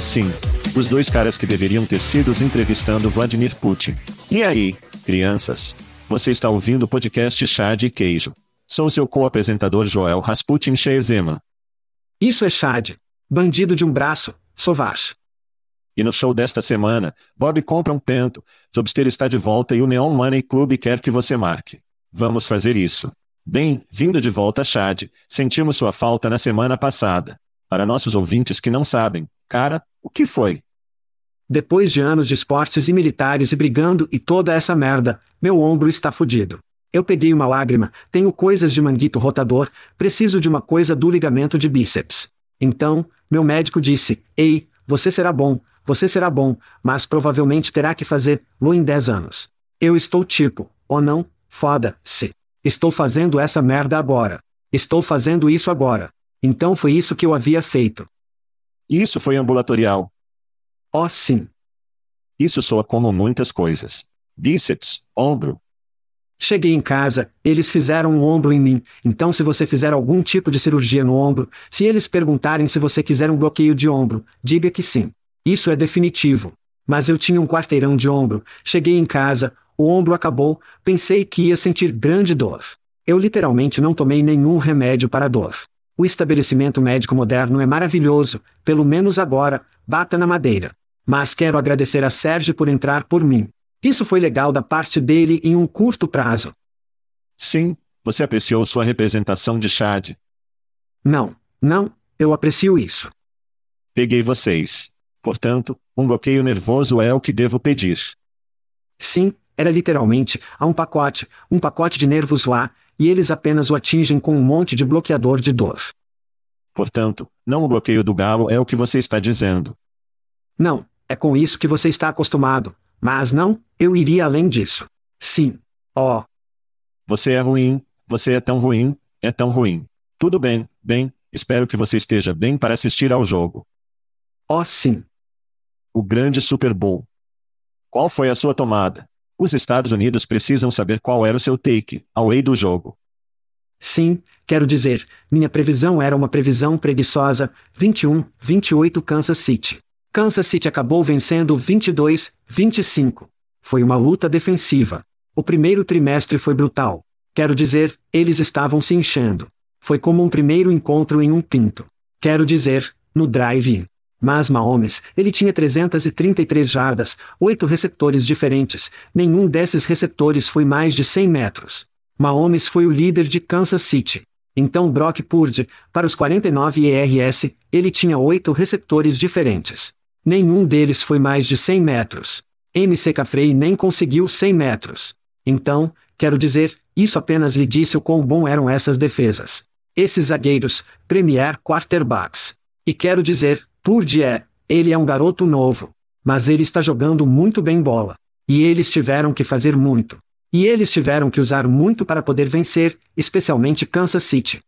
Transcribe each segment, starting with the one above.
Sim. Os dois caras que deveriam ter sido entrevistando Vladimir Putin. E aí, crianças? Você está ouvindo o podcast Chá de Queijo. Sou seu co-apresentador Joel Rasputin Shezema. Isso é Chad. Bandido de um braço, Sovash. E no show desta semana, Bob compra um pento, Jobster está de volta e o Neon Money Club quer que você marque. Vamos fazer isso. Bem, vindo de volta Chad, sentimos sua falta na semana passada. Para nossos ouvintes que não sabem, Cara, o que foi? Depois de anos de esportes e militares e brigando e toda essa merda, meu ombro está fudido. Eu peguei uma lágrima, tenho coisas de manguito rotador, preciso de uma coisa do ligamento de bíceps. Então, meu médico disse: Ei, você será bom, você será bom, mas provavelmente terá que fazer-lo em 10 anos. Eu estou tipo, ou oh não, foda-se. Estou fazendo essa merda agora. Estou fazendo isso agora. Então foi isso que eu havia feito. Isso foi ambulatorial. Oh, sim. Isso soa como muitas coisas. Bíceps, ombro. Cheguei em casa, eles fizeram um ombro em mim, então se você fizer algum tipo de cirurgia no ombro, se eles perguntarem se você quiser um bloqueio de ombro, diga que sim. Isso é definitivo. Mas eu tinha um quarteirão de ombro, cheguei em casa, o ombro acabou, pensei que ia sentir grande dor. Eu literalmente não tomei nenhum remédio para dor. O estabelecimento médico moderno é maravilhoso, pelo menos agora, bata na madeira. Mas quero agradecer a Sérgio por entrar por mim. Isso foi legal da parte dele em um curto prazo. Sim, você apreciou sua representação de Chad. Não, não, eu aprecio isso. Peguei vocês. Portanto, um bloqueio nervoso é o que devo pedir. Sim, era literalmente, há um pacote, um pacote de nervos lá, e eles apenas o atingem com um monte de bloqueador de dor. Portanto, não o bloqueio do galo é o que você está dizendo. Não, é com isso que você está acostumado. Mas não, eu iria além disso. Sim. Oh. Você é ruim, você é tão ruim, é tão ruim. Tudo bem, bem, espero que você esteja bem para assistir ao jogo. Oh, sim. O grande Super Bowl. Qual foi a sua tomada? Os Estados Unidos precisam saber qual era o seu take, away do jogo. Sim, quero dizer, minha previsão era uma previsão preguiçosa, 21, 28 Kansas City. Kansas City acabou vencendo 22, 25. Foi uma luta defensiva. O primeiro trimestre foi brutal. Quero dizer, eles estavam se enchendo. Foi como um primeiro encontro em um pinto. Quero dizer, no drive-in. Mas Mahomes, ele tinha 333 jardas, oito receptores diferentes, nenhum desses receptores foi mais de 100 metros. Mahomes foi o líder de Kansas City. Então Brock Purdy, para os 49 ERS, ele tinha oito receptores diferentes. Nenhum deles foi mais de 100 metros. MC Cafrey nem conseguiu 100 metros. Então, quero dizer, isso apenas lhe disse o quão bom eram essas defesas. Esses zagueiros, Premier Quarterbacks. E quero dizer, Purdy é, ele é um garoto novo. Mas ele está jogando muito bem bola. E eles tiveram que fazer muito. E eles tiveram que usar muito para poder vencer, especialmente Kansas City.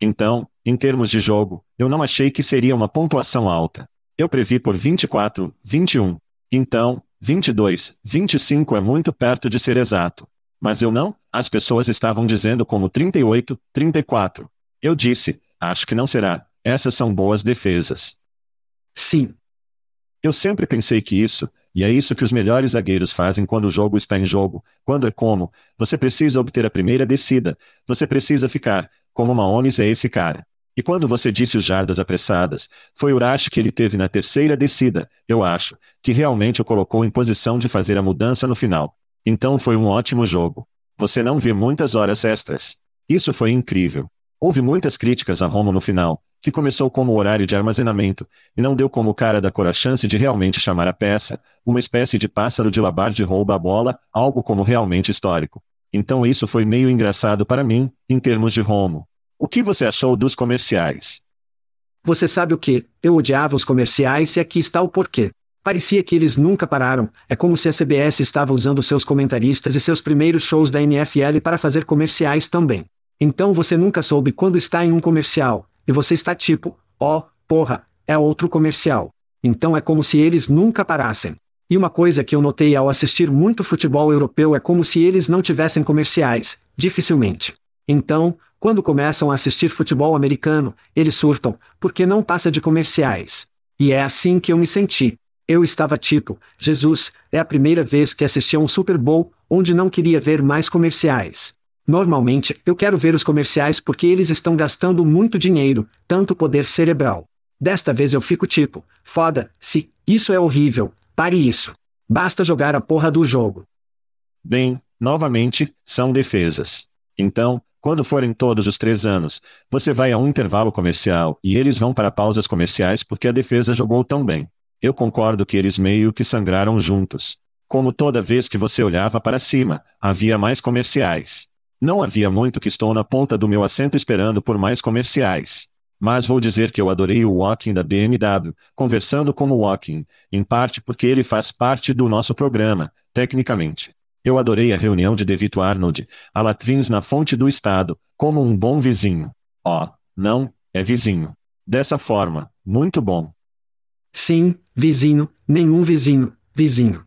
Então, em termos de jogo, eu não achei que seria uma pontuação alta. Eu previ por 24, 21. Então, 22, 25 é muito perto de ser exato. Mas eu não, as pessoas estavam dizendo como 38, 34. Eu disse, acho que não será, essas são boas defesas. Sim. Eu sempre pensei que isso, e é isso que os melhores zagueiros fazem quando o jogo está em jogo, quando é como, você precisa obter a primeira descida, você precisa ficar, como Mahomes é esse cara. E quando você disse os jardas apressadas, foi o rush que ele teve na terceira descida, eu acho, que realmente o colocou em posição de fazer a mudança no final. Então foi um ótimo jogo. Você não vê muitas horas extras. Isso foi incrível. Houve muitas críticas a Romo no final, que começou como horário de armazenamento, e não deu como cara da cor a chance de realmente chamar a peça, uma espécie de pássaro de labar de rouba a bola, algo como realmente histórico. Então isso foi meio engraçado para mim, em termos de Romo. O que você achou dos comerciais? Você sabe o que? Eu odiava os comerciais e aqui está o porquê. Parecia que eles nunca pararam, é como se a CBS estava usando seus comentaristas e seus primeiros shows da NFL para fazer comerciais também. Então você nunca soube quando está em um comercial, e você está tipo, ó, oh, porra, é outro comercial. Então é como se eles nunca parassem. E uma coisa que eu notei ao assistir muito futebol europeu é como se eles não tivessem comerciais, dificilmente. Então, quando começam a assistir futebol americano, eles surtam, porque não passa de comerciais. E é assim que eu me senti. Eu estava tipo, Jesus, é a primeira vez que assisti a um Super Bowl, onde não queria ver mais comerciais. Normalmente, eu quero ver os comerciais porque eles estão gastando muito dinheiro, tanto poder cerebral. Desta vez eu fico tipo, foda-se, isso é horrível, pare isso. Basta jogar a porra do jogo. Bem, novamente, são defesas. Então, quando forem todos os três anos, você vai a um intervalo comercial e eles vão para pausas comerciais porque a defesa jogou tão bem. Eu concordo que eles meio que sangraram juntos. Como toda vez que você olhava para cima, havia mais comerciais. Não havia muito que estou na ponta do meu assento esperando por mais comerciais. Mas vou dizer que eu adorei o Walking da BMW, conversando com o Walking, em parte porque ele faz parte do nosso programa, tecnicamente. Eu adorei a reunião de Devito Arnold, a Latvins na fonte do estado, como um bom vizinho. Oh, não, é vizinho. Dessa forma, muito bom. Sim, vizinho, nenhum vizinho, vizinho.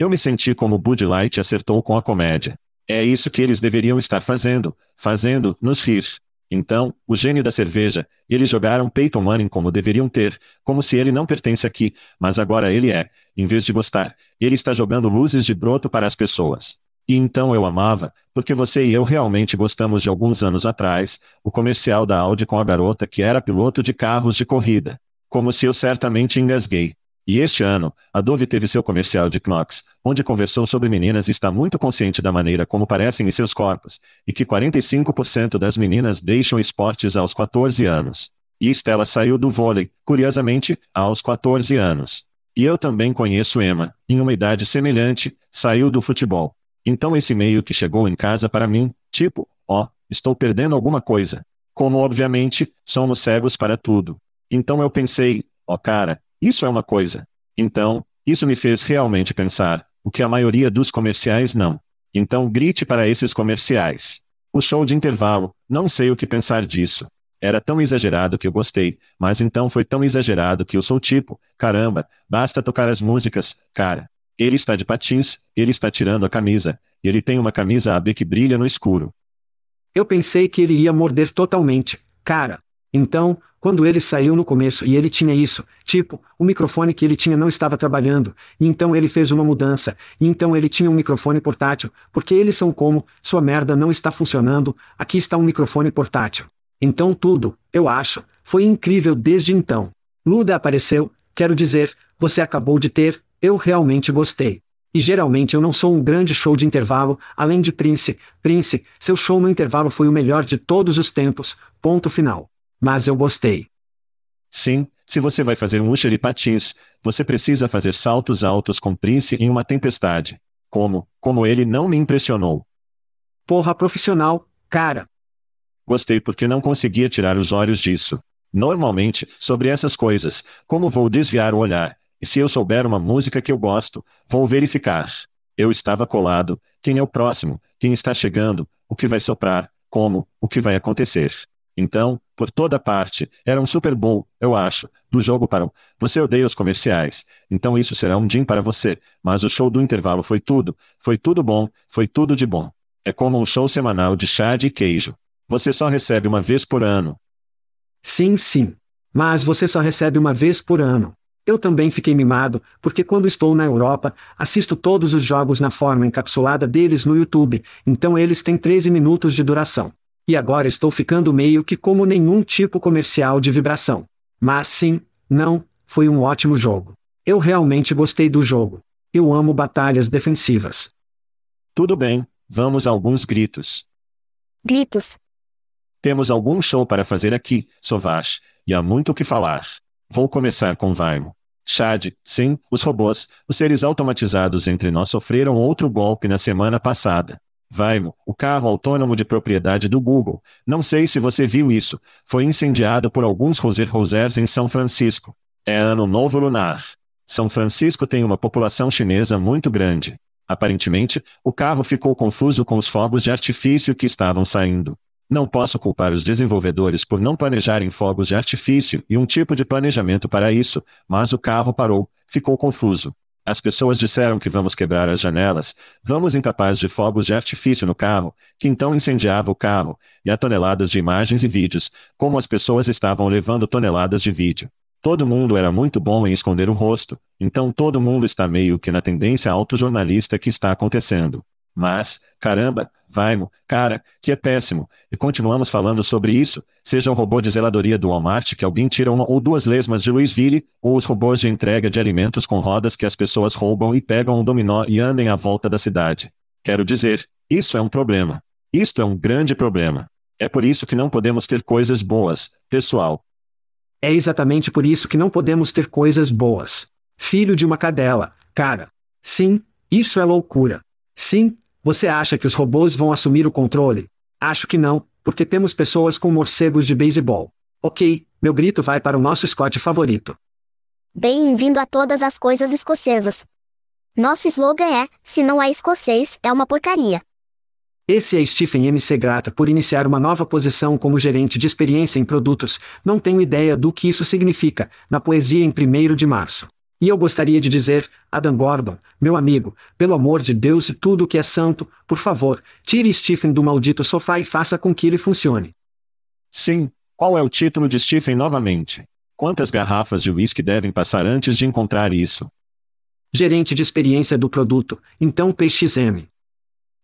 Eu me senti como Bud Light acertou com a comédia. É isso que eles deveriam estar fazendo, fazendo, nos rir. Então, o gênio da cerveja, eles jogaram Peyton Manning como deveriam ter, como se ele não pertence aqui, mas agora ele é, em vez de gostar, ele está jogando luzes de broto para as pessoas. E então eu amava, porque você e eu realmente gostamos de alguns anos atrás, o comercial da Audi com a garota que era piloto de carros de corrida. Como se eu certamente engasguei. E este ano, a Dove teve seu comercial de Knox, onde conversou sobre meninas e está muito consciente da maneira como parecem em seus corpos, e que 45% das meninas deixam esportes aos 14 anos. E Stella saiu do vôlei, curiosamente, aos 14 anos. E eu também conheço Emma, em uma idade semelhante, saiu do futebol. Então esse meio que chegou em casa para mim, tipo, ó, oh, estou perdendo alguma coisa. Como obviamente, somos cegos para tudo. Então eu pensei, ó oh, cara, isso é uma coisa. Então, isso me fez realmente pensar, o que a maioria dos comerciais não. Então grite para esses comerciais. O show de intervalo, não sei o que pensar disso. Era tão exagerado que eu gostei, mas então foi tão exagerado que eu sou tipo, caramba, basta tocar as músicas, cara. Ele está de patins, ele está tirando a camisa, e ele tem uma camisa AB que brilha no escuro. Eu pensei que ele ia morder totalmente, cara. Então, Quando ele saiu no começo e ele tinha isso, tipo, o microfone que ele tinha não estava trabalhando, e então ele fez uma mudança, e então ele tinha um microfone portátil, porque eles são como, sua merda não está funcionando, aqui está um microfone portátil. Então tudo, eu acho, foi incrível desde então. Luda apareceu, quero dizer, você acabou de ter, eu realmente gostei. E geralmente eu não sou um grande show de intervalo, além de Prince. Prince, seu show no intervalo foi o melhor de todos os tempos, ponto final. Mas eu gostei. Sim, se você vai fazer um Usher e patins, você precisa fazer saltos altos com Prince em uma tempestade. Como, como ele não me impressionou. Porra profissional, cara. Gostei porque não conseguia tirar os olhos disso. Normalmente, sobre essas coisas, como vou desviar o olhar? E se eu souber uma música que eu gosto, vou verificar. Eu estava colado. Quem é o próximo? Quem está chegando? O que vai soprar? Como? O que vai acontecer? Então, por toda parte, era um Super Bowl, eu acho, do jogo para o. Você odeia os comerciais, então isso será um din para você, mas o show do intervalo foi tudo, foi tudo bom, foi tudo de bom. É como um show semanal de chá de queijo. Você só recebe uma vez por ano. Sim, sim. Mas você só recebe uma vez por ano. Eu também fiquei mimado, porque quando estou na Europa, assisto todos os jogos na forma encapsulada deles no YouTube, então eles têm 13 minutos de duração. E agora estou ficando meio que como nenhum tipo comercial de vibração. Mas sim, não, foi um ótimo jogo. Eu realmente gostei do jogo. Eu amo batalhas defensivas. Tudo bem, vamos a alguns gritos. Gritos. Temos algum show para fazer aqui, Sovash, e há muito o que falar. Vou começar com Vaimo. Chad, sim, os robôs, os seres automatizados entre nós sofreram outro golpe na semana passada. Vaimo, o carro autônomo de propriedade do Google. Não sei se você viu isso. Foi incendiado por alguns Roser Rosers em São Francisco. É ano novo lunar. São Francisco tem uma população chinesa muito grande. Aparentemente, o carro ficou confuso com os fogos de artifício que estavam saindo. Não posso culpar os desenvolvedores por não planejarem fogos de artifício e um tipo de planejamento para isso, mas o carro parou, ficou confuso. As pessoas disseram que vamos quebrar as janelas, vamos incapaz de fogos de artifício no carro, que então incendiava o carro, e há toneladas de imagens e vídeos, como as pessoas estavam levando toneladas de vídeo. Todo mundo era muito bom em esconder o rosto, então todo mundo está meio que na tendência autojornalista que está acontecendo. Mas, caramba, Vaimo, cara, que é péssimo, e continuamos falando sobre isso, seja o robô de zeladoria do Walmart que alguém tira uma ou duas lesmas de Louisville, ou os robôs de entrega de alimentos com rodas que as pessoas roubam e pegam um dominó e andem à volta da cidade. Quero dizer, isso é um problema. Isto é um grande problema. É por isso que não podemos ter coisas boas, pessoal. É exatamente por isso que não podemos ter coisas boas. Filho de uma cadela, cara. Sim, isso é loucura. Sim, você acha que os robôs vão assumir o controle? Acho que não, porque temos pessoas com morcegos de beisebol. Ok, meu grito vai para o nosso Scott favorito. Bem-vindo a todas as coisas escocesas. Nosso slogan é: se não é escocês, é uma porcaria. Esse é Stephen MC Grata por iniciar uma nova posição como gerente de experiência em produtos. Não tenho ideia do que isso significa, na poesia em 1 de março. E eu gostaria de dizer, Adam Gordon, meu amigo, pelo amor de Deus e tudo o que é santo, por favor, tire Stephen do maldito sofá e faça com que ele funcione. Sim, qual é o título de Stephen novamente? Quantas garrafas de uísque devem passar antes de encontrar isso? Gerente de experiência do produto, então PXM.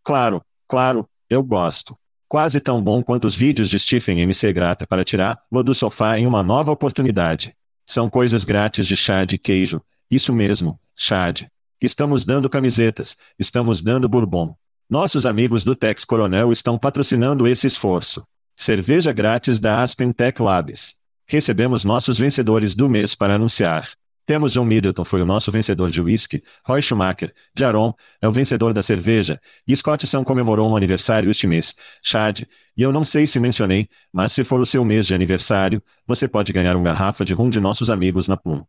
Claro, claro, eu gosto. Quase tão bom quanto os vídeos de Stephen MC Grata para tirar-lo do sofá em uma nova oportunidade. São coisas grátis de chá de queijo. Isso mesmo, Chad. Estamos dando camisetas, estamos dando bourbon. Nossos amigos do Tex Coronel estão patrocinando esse esforço. Cerveja grátis da Aspen Tech Labs. Recebemos nossos vencedores do mês para anunciar. Temos John Middleton foi o nosso vencedor de whisky, Roy Schumacher, de Aron, é o vencedor da cerveja, e Scottson comemorou um aniversário este mês, Chad, e eu não sei se mencionei, mas se for o seu mês de aniversário, você pode ganhar uma garrafa de rum de nossos amigos na Plum.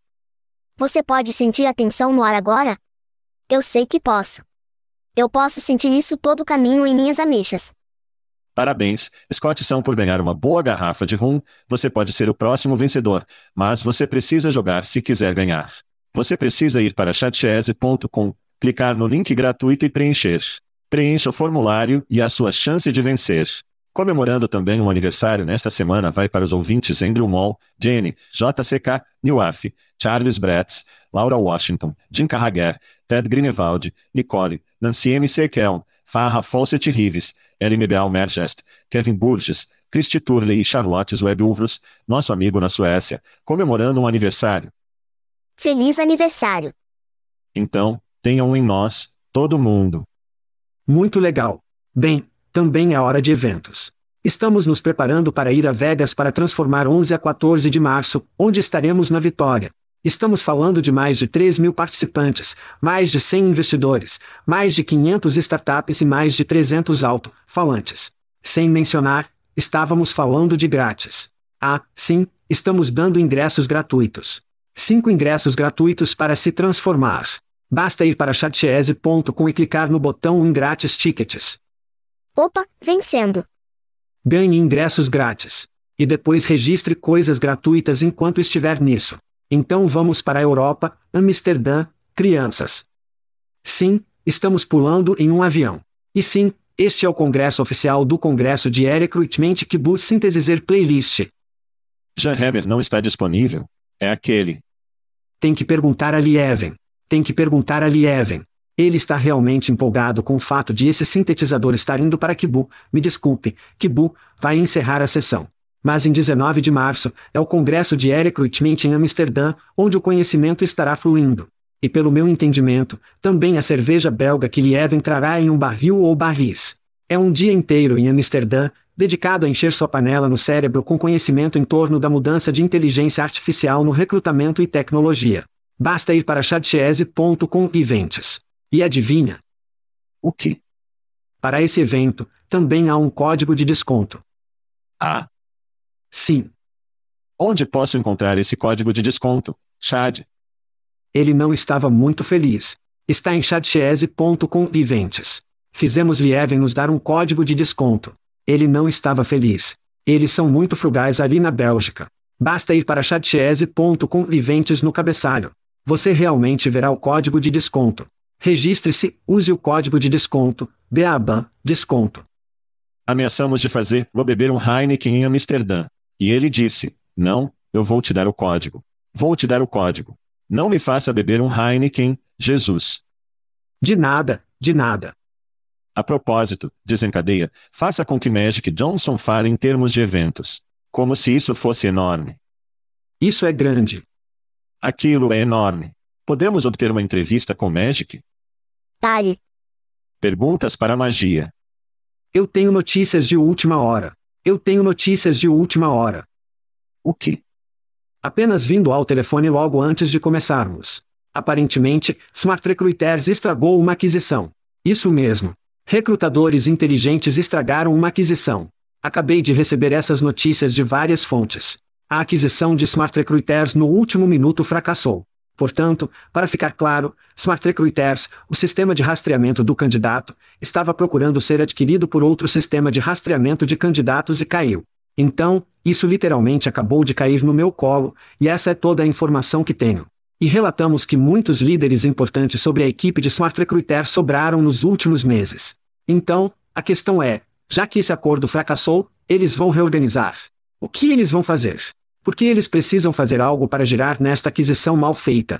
Você pode sentir a tensão no ar agora? Eu sei que posso. Eu posso sentir isso todo o caminho em minhas ameixas. Parabéns, Scottson por ganhar uma boa garrafa de rum, você pode ser o próximo vencedor, mas você precisa jogar se quiser ganhar. Você precisa ir para chatchese.com, clicar no link gratuito e preencher. Preencha o formulário e a sua chance de vencer. Comemorando também um aniversário nesta semana vai para os ouvintes Andrew Moll, Jenny, JCK, Newaf, Charles Bretz, Laura Washington, Jim Carragher, Ted Greenewald, Nicole, Nancy M. Sekel, Farra Fawcett Rives, LMBL Mergest, Kevin Burgess, Christy Turley e Charlotte Webulvros, nosso amigo na Suécia, comemorando um aniversário. Feliz aniversário! Então, tenham em nós, todo mundo. Muito legal. Bem, também é hora de eventos. Estamos nos preparando para ir a Vegas para transformar 11 a 14 de março, onde estaremos na Vitória. Estamos falando de mais de 3 mil participantes, mais de 100 investidores, mais de 500 startups e mais de 300 alto-falantes. Sem mencionar, estávamos falando de grátis. Ah, sim, estamos dando ingressos gratuitos. Cinco ingressos gratuitos para se transformar. Basta ir para chatchese.com e clicar no botão Ingrátis Tickets. Opa, vencendo! Ganhe ingressos grátis. E depois registre coisas gratuitas enquanto estiver nisso. Então vamos para a Europa, Amsterdã, crianças. Sim, estamos pulando em um avião. E sim, este é o congresso oficial do Congresso de Recruitment Kibbutz Synthesizer Playlist. Já Heber não está disponível? É aquele. Tem que perguntar a Lieven. Tem que perguntar a Lieven. Ele está realmente empolgado com o fato de esse sintetizador estar indo para Kibu. Me desculpe, Kibu vai encerrar a sessão. Mas em 19 de março, é o Congresso de Recruitment em Amsterdã, onde o conhecimento estará fluindo. E pelo meu entendimento, também a cerveja belga que Liev entrará em um barril ou barris. É um dia inteiro em Amsterdã, dedicado a encher sua panela no cérebro com conhecimento em torno da mudança de inteligência artificial no recrutamento e tecnologia. Basta ir para chatchese.com events. E adivinha? O que? Para esse evento, também há um código de desconto. Ah, Sim, onde posso encontrar esse código de desconto, Chad? ele não estava muito feliz. Está em chatchese.com events. Fizemos Lieven nos dar um código de desconto. Ele não estava feliz. Eles são muito frugais ali na Bélgica. Basta ir para chatchese.com events no cabeçalho. Você realmente verá o código de desconto. Registre-se, use o código de desconto, BABAN, desconto. Ameaçamos de fazer, vou beber um Heineken em Amsterdã. E ele disse: Não, eu vou te dar o código. Vou te dar o código. Não me faça beber um Heineken, Jesus. De nada, de nada. A propósito, desencadeia, faça com que Magic Johnson fale em termos de eventos. Como se isso fosse enorme. Isso é grande. Aquilo é enorme. Podemos obter uma entrevista com Magic? Pare. Perguntas para a magia. Eu tenho notícias de última hora. Eu tenho notícias de última hora. O que? Apenas vindo ao telefone logo antes de começarmos. Aparentemente, Smart Recruiters estragou uma aquisição. Isso mesmo. Recrutadores inteligentes estragaram uma aquisição. Acabei de receber essas notícias de várias fontes. A aquisição de Smart Recruiters no último minuto fracassou. Portanto, para ficar claro, Smart Recruiters, o sistema de rastreamento do candidato, estava procurando ser adquirido por outro sistema de rastreamento de candidatos e caiu. Então, isso literalmente acabou de cair no meu colo, e essa é toda a informação que tenho. E relatamos que muitos líderes importantes sobre a equipe de Smart Recruiter sobraram nos últimos meses. Então, a questão é: já que esse acordo fracassou, eles vão reorganizar. O que eles vão fazer? Porque eles precisam fazer algo para girar nesta aquisição mal feita.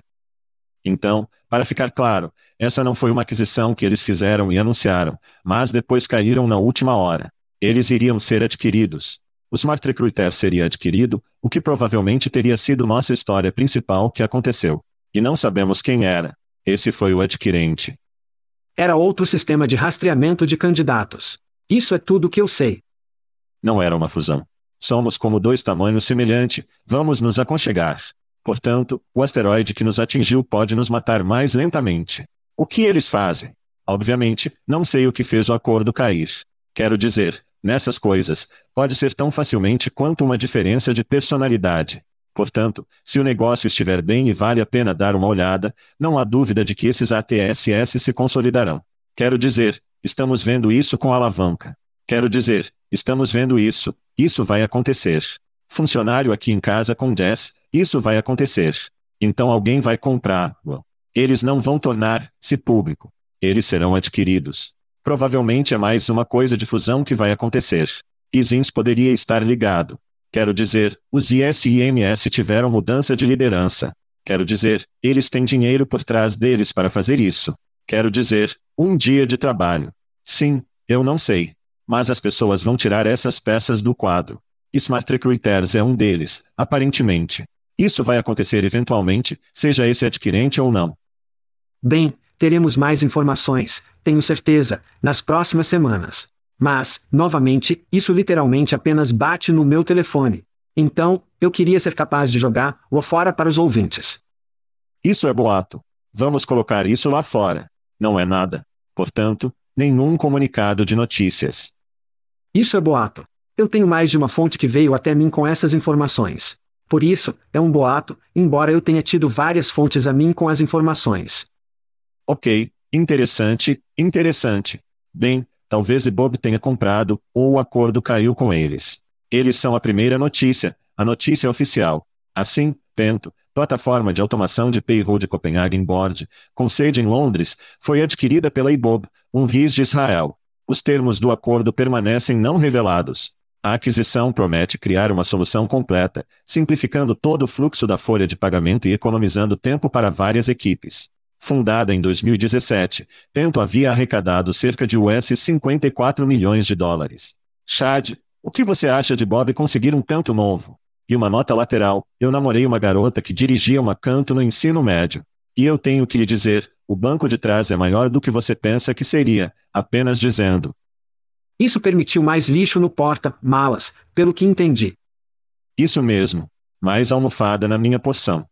Então, para ficar claro, essa não foi uma aquisição que eles fizeram e anunciaram, mas depois caíram na última hora. Eles iriam ser adquiridos. O Smart Recruiter seria adquirido, o que provavelmente teria sido nossa história principal que aconteceu. E não sabemos quem era. Esse foi o adquirente. Era outro sistema de rastreamento de candidatos. Isso é tudo que eu sei. Não era uma fusão. Somos como dois tamanhos semelhantes, vamos nos aconchegar. Portanto, o asteroide que nos atingiu pode nos matar mais lentamente. O que eles fazem? Obviamente, não sei o que fez o acordo cair. Quero dizer, nessas coisas, pode ser tão facilmente quanto uma diferença de personalidade. Portanto, se o negócio estiver bem e vale a pena dar uma olhada, não há dúvida de que esses ATSS se consolidarão. Quero dizer, estamos vendo isso com alavanca. Quero dizer, estamos vendo isso, isso vai acontecer. Funcionário aqui em casa com 10, isso vai acontecer. Então alguém vai comprar. Eles não vão tornar-se público. Eles serão adquiridos. Provavelmente é mais uma coisa de fusão que vai acontecer. Isins poderia estar ligado. Quero dizer, os ISIMS tiveram mudança de liderança. Quero dizer, eles têm dinheiro por trás deles para fazer isso. Quero dizer, um dia de trabalho. Sim, eu não sei. Mas as pessoas vão tirar essas peças do quadro. Smart Recruiters é um deles, aparentemente. Isso vai acontecer eventualmente, seja esse adquirente ou não. Bem, teremos mais informações, tenho certeza, nas próximas semanas. Mas, novamente, isso literalmente apenas bate no meu telefone. Então, eu queria ser capaz de jogar o fora para os ouvintes. Isso é boato. Vamos colocar isso lá fora. Não é nada. Portanto, nenhum comunicado de notícias. Isso é boato. Eu tenho mais de uma fonte que veio até mim com essas informações. Por isso, é um boato, embora eu tenha tido várias fontes a mim com as informações. Ok, interessante, interessante. Bem, Talvez Bob tenha comprado, ou o acordo caiu com eles. Eles são a primeira notícia, a notícia oficial. Assim, Pento, plataforma de automação de payroll de Copenhagen Board, com sede em Londres, foi adquirida pela IBOB, um RIS de Israel. Os termos do acordo permanecem não revelados. A aquisição promete criar uma solução completa, simplificando todo o fluxo da folha de pagamento e economizando tempo para várias equipes. Fundada em 2017, Pento havia arrecadado cerca de US 54 milhões de dólares. Chad, o que você acha de Bob conseguir um canto novo? E uma nota lateral, eu namorei uma garota que dirigia uma canto no ensino médio. E eu tenho que lhe dizer, o banco de trás é maior do que você pensa que seria, apenas dizendo. Isso permitiu mais lixo no porta-malas, pelo que entendi. Isso mesmo. Mais almofada na minha porção.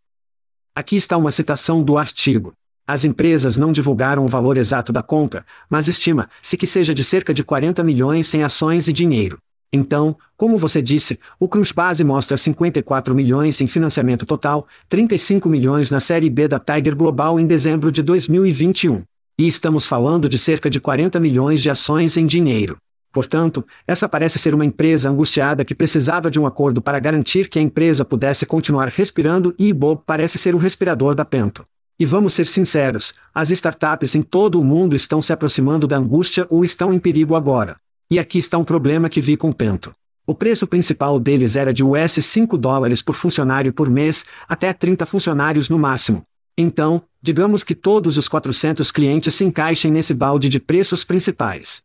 Aqui está uma citação do artigo. As empresas não divulgaram o valor exato da compra, mas estima-se que seja de cerca de 40 milhões em ações e dinheiro. Então, como você disse, o Cruz Base mostra 54 milhões em financiamento total, 35 milhões na série B da Tiger Global em dezembro de 2021. E estamos falando de cerca de 40 milhões de ações em dinheiro. Portanto, essa parece ser uma empresa angustiada que precisava de um acordo para garantir que a empresa pudesse continuar respirando e Bob parece ser o respirador da Pento. E vamos ser sinceros, as startups em todo o mundo estão se aproximando da angústia ou estão em perigo agora. E aqui está um problema que vi com Pento. O preço principal deles era de US 5 dólares por funcionário por mês, até 30 funcionários no máximo. Então, digamos que todos os 400 clientes se encaixem nesse balde de preços principais.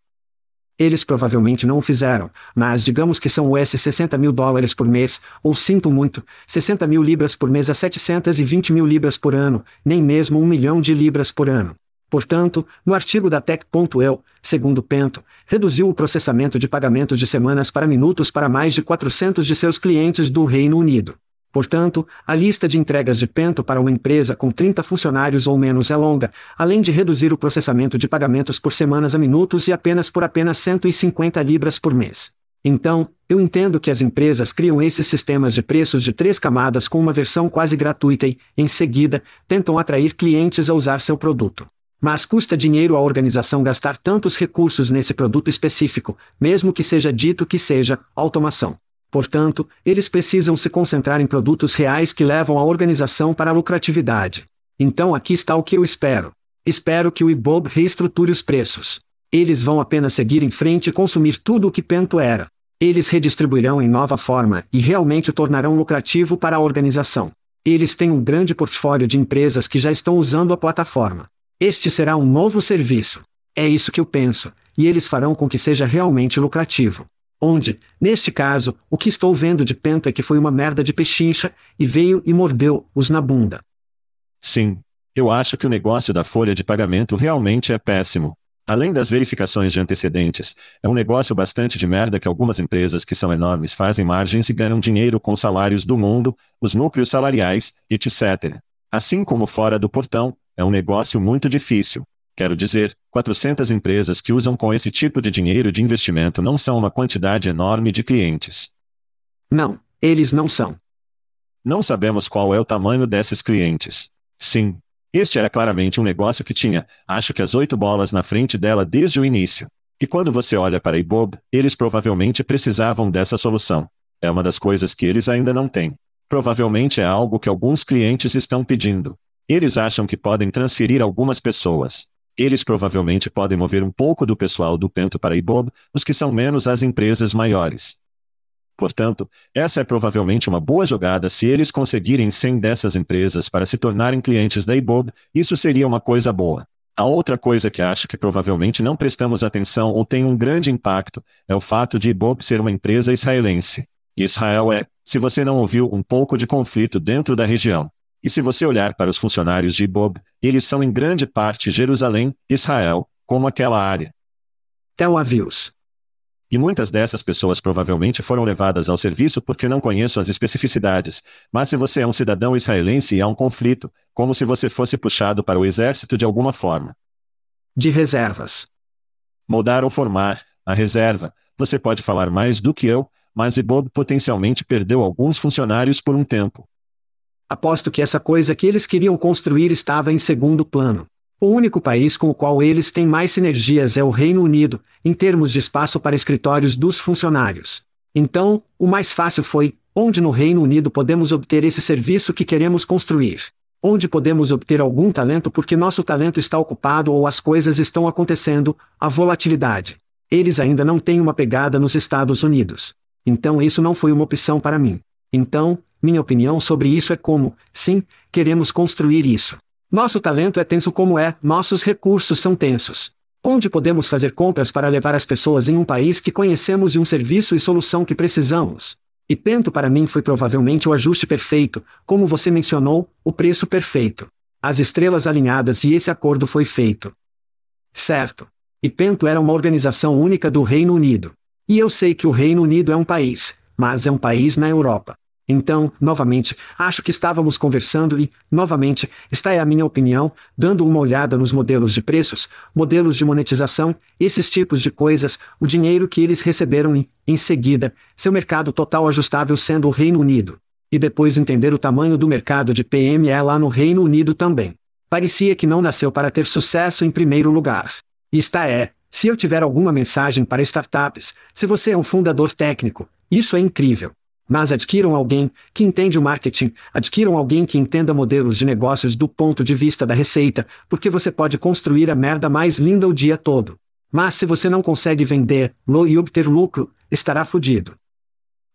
Eles provavelmente não o fizeram, mas digamos que são US 60 mil dólares por mês, ou sinto muito, 60 mil libras por mês a 720 mil libras por ano, nem mesmo um milhão de libras por ano. Portanto, no artigo da Tech.eu, segundo Pento, reduziu o processamento de pagamentos de semanas para minutos para mais de 400 de seus clientes do Reino Unido. Portanto, a lista de entregas de Pento para uma empresa com 30 funcionários ou menos é longa, além de reduzir o processamento de pagamentos por semanas a minutos e apenas por apenas 150 libras por mês. Então, eu entendo que as empresas criam esses sistemas de preços de três camadas com uma versão quase gratuita e, em seguida, tentam atrair clientes a usar seu produto. Mas custa dinheiro à organização gastar tantos recursos nesse produto específico, mesmo que seja dito que seja automação. Portanto, eles precisam se concentrar em produtos reais que levam a organização para a lucratividade. Então aqui está o que eu espero. Espero que o IBOB reestruture os preços. Eles vão apenas seguir em frente e consumir tudo o que Pento era. Eles redistribuirão em nova forma e realmente o tornarão lucrativo para a organização. Eles têm um grande portfólio de empresas que já estão usando a plataforma. Este será um novo serviço. É isso que eu penso, e eles farão com que seja realmente lucrativo. Onde, neste caso, o que estou vendo de Pento é que foi uma merda de pechincha, e veio e mordeu-os na bunda. Sim. Eu acho que o negócio da folha de pagamento realmente é péssimo. Além das verificações de antecedentes, é um negócio bastante de merda que algumas empresas que são enormes fazem margens e ganham dinheiro com salários do mundo, os núcleos salariais, etc. Assim como fora do portão, é um negócio muito difícil. Quero dizer, 400 empresas que usam com esse tipo de dinheiro de investimento não são uma quantidade enorme de clientes. Não, eles não são. Não sabemos qual é o tamanho desses clientes. Sim. Este era claramente um negócio que tinha, acho que as oito bolas na frente dela desde o início. E quando você olha para Ibob, eles provavelmente precisavam dessa solução. É uma das coisas que eles ainda não têm. Provavelmente é algo que alguns clientes estão pedindo. Eles acham que podem transferir algumas pessoas. Eles provavelmente podem mover um pouco do pessoal do Pento para Ibob, os que são menos as empresas maiores. Portanto, essa é provavelmente uma boa jogada se eles conseguirem 100 dessas empresas para se tornarem clientes da Ibob, isso seria uma coisa boa. A outra coisa que acho que provavelmente não prestamos atenção ou tem um grande impacto é o fato de Ibob ser uma empresa israelense. Israel é, se você não ouviu, um pouco de conflito dentro da região. E se você olhar para os funcionários de Ibob, eles são em grande parte Jerusalém, Israel, como aquela área. Tel Aviv. E muitas dessas pessoas provavelmente foram levadas ao serviço porque não conheço as especificidades, mas se você é um cidadão israelense e há um conflito, como se você fosse puxado para o exército de alguma forma. De reservas. Moldar ou formar, a reserva, você pode falar mais do que eu, mas Ibob potencialmente perdeu alguns funcionários por um tempo. Aposto que essa coisa que eles queriam construir estava em segundo plano. O único país com o qual eles têm mais sinergias é o Reino Unido, em termos de espaço para escritórios dos funcionários. Então, o mais fácil foi: onde no Reino Unido podemos obter esse serviço que queremos construir? Onde podemos obter algum talento porque nosso talento está ocupado ou as coisas estão acontecendo, a volatilidade. Eles ainda não têm uma pegada nos Estados Unidos. Então isso não foi uma opção para mim. Então, minha opinião sobre isso é como, sim, queremos construir isso. Nosso talento é tenso como é, nossos recursos são tensos. Onde podemos fazer compras para levar as pessoas em um país que conhecemos e um serviço e solução que precisamos? E tento para mim foi provavelmente o ajuste perfeito, como você mencionou, o preço perfeito. As estrelas alinhadas e esse acordo foi feito. Certo. E Pento era uma organização única do Reino Unido. E eu sei que o Reino Unido é um país, mas é um país na Europa. Então, novamente, acho que estávamos conversando e, novamente, está é a minha opinião, dando uma olhada nos modelos de preços, modelos de monetização, esses tipos de coisas, o dinheiro que eles receberam e, em seguida, seu mercado total ajustável sendo o Reino Unido. E depois entender o tamanho do mercado de PME lá no Reino Unido também. Parecia que não nasceu para ter sucesso em primeiro lugar. Está é, se eu tiver alguma mensagem para startups, se você é um fundador técnico, isso é incrível. Mas adquiram alguém que entende o marketing, adquiram alguém que entenda modelos de negócios do ponto de vista da receita, porque você pode construir a merda mais linda o dia todo. Mas se você não consegue vender, lo e obter lucro, estará fudido.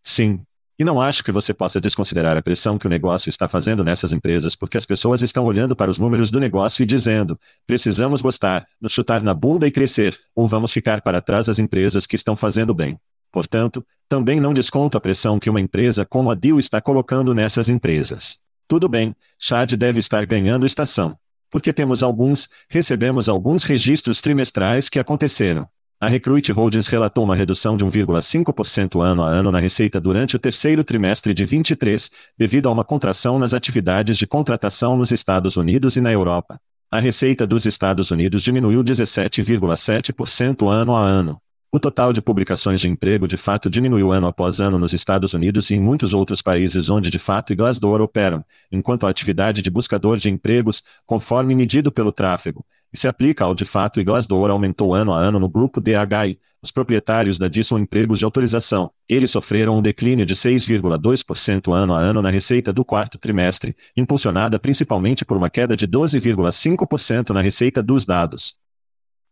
Sim. E não acho que você possa desconsiderar a pressão que o negócio está fazendo nessas empresas porque as pessoas estão olhando para os números do negócio e dizendo: precisamos gostar, nos chutar na bunda e crescer, ou vamos ficar para trás as empresas que estão fazendo bem. Portanto, também não desconto a pressão que uma empresa como a Deal está colocando nessas empresas. Tudo bem, Chad deve estar ganhando estação. Porque temos alguns, recebemos alguns registros trimestrais que aconteceram. A Recruit Holdings relatou uma redução de 1,5% ano a ano na receita durante o terceiro trimestre de 23, devido a uma contração nas atividades de contratação nos Estados Unidos e na Europa. A receita dos Estados Unidos diminuiu 17,7% ano a ano. O total de publicações de emprego de fato diminuiu ano após ano nos Estados Unidos e em muitos outros países onde de fato e Glassdoor operam, enquanto a atividade de buscador de empregos, conforme medido pelo tráfego, e se aplica ao de fato e Glassdoor aumentou ano a ano no grupo DHI, os proprietários da Disson Empregos de Autorização. Eles sofreram um declínio de 6,2% ano a ano na receita do quarto trimestre, impulsionada principalmente por uma queda de 12,5% na receita dos dados.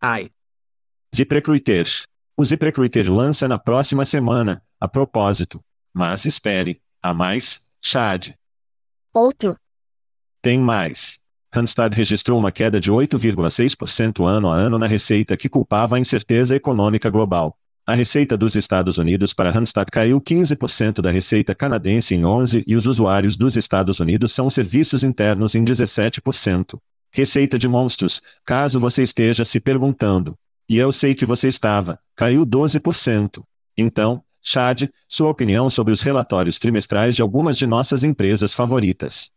Ai. De Recruiter. O ZipRecruiter lança na próxima semana, a propósito. Mas espere, há mais, Chad. Outro. Tem mais. Randstad registrou uma queda de 8,6% ano a ano na receita que culpava a incerteza econômica global. A receita dos Estados Unidos para Randstad caiu 15% da receita canadense em 11% e os usuários dos Estados Unidos são serviços internos em 17%. Receita de monstros, caso você esteja se perguntando. E eu sei que você estava, caiu 12%. Então, Chad, sua opinião sobre os relatórios trimestrais de algumas de nossas empresas favoritas.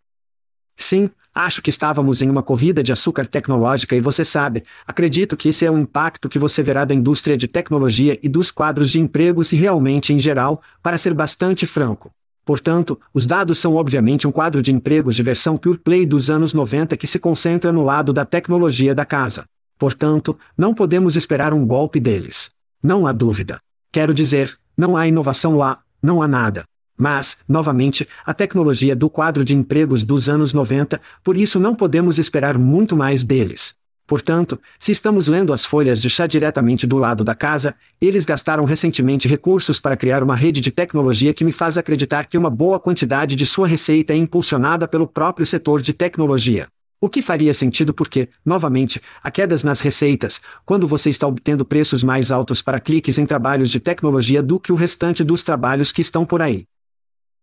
Sim, acho que estávamos em uma corrida de açúcar tecnológica e você sabe, acredito que esse é um impacto que você verá da indústria de tecnologia e dos quadros de empregos e realmente em geral, para ser bastante franco. Portanto, os dados são obviamente um quadro de empregos de versão Pure Play dos anos 90 que se concentra no lado da tecnologia da casa. Portanto, não podemos esperar um golpe deles. Não há dúvida. Quero dizer, não há inovação lá, não há nada. Mas, novamente, a tecnologia do quadro de empregos dos anos 90, por isso não podemos esperar muito mais deles. Portanto, se estamos lendo as folhas de chá diretamente do lado da casa, eles gastaram recentemente recursos para criar uma rede de tecnologia que me faz acreditar que uma boa quantidade de sua receita é impulsionada pelo próprio setor de tecnologia. O que faria sentido porque, novamente, há quedas nas receitas, quando você está obtendo preços mais altos para cliques em trabalhos de tecnologia do que o restante dos trabalhos que estão por aí.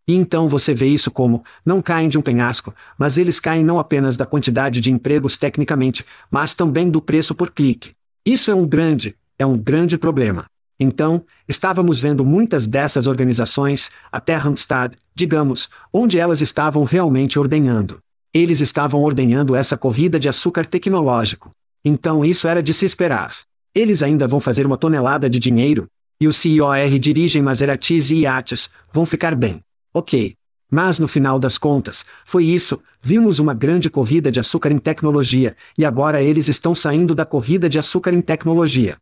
E então você vê isso como, não caem de um penhasco, mas eles caem não apenas da quantidade de empregos tecnicamente, mas também do preço por clique. Isso é um grande, é um grande problema. Então, estávamos vendo muitas dessas organizações, até Randstad, digamos, onde elas estavam realmente ordenhando. Eles estavam ordenhando essa corrida de açúcar tecnológico. Então isso era de se esperar. Eles ainda vão fazer uma tonelada de dinheiro, e os CIOR dirigem Maseratis e iates, vão ficar bem. Ok. Mas no final das contas, foi isso, vimos uma grande corrida de açúcar em tecnologia, e agora eles estão saindo da corrida de açúcar em tecnologia.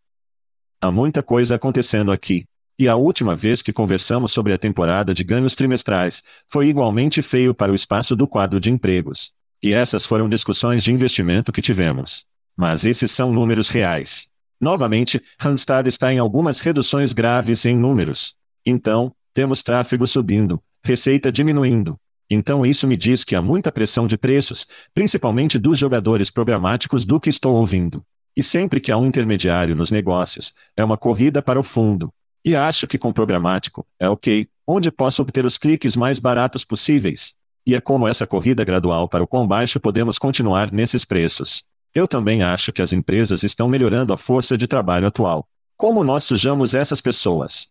Há muita coisa acontecendo aqui. E a última vez que conversamos sobre a temporada de ganhos trimestrais, foi igualmente feio para o espaço do quadro de empregos. E essas foram discussões de investimento que tivemos. Mas esses são números reais. Novamente, Randstad está em algumas reduções graves em números. Então, temos tráfego subindo, receita diminuindo. Então isso me diz que há muita pressão de preços, principalmente dos jogadores programáticos do que estou ouvindo. E sempre que há um intermediário nos negócios, é uma corrida para o fundo. E acho que com programático, é ok, onde posso obter os cliques mais baratos possíveis. E é como essa corrida gradual para o quão baixo podemos continuar nesses preços. Eu também acho que as empresas estão melhorando a força de trabalho atual. Como nós sujamos essas pessoas?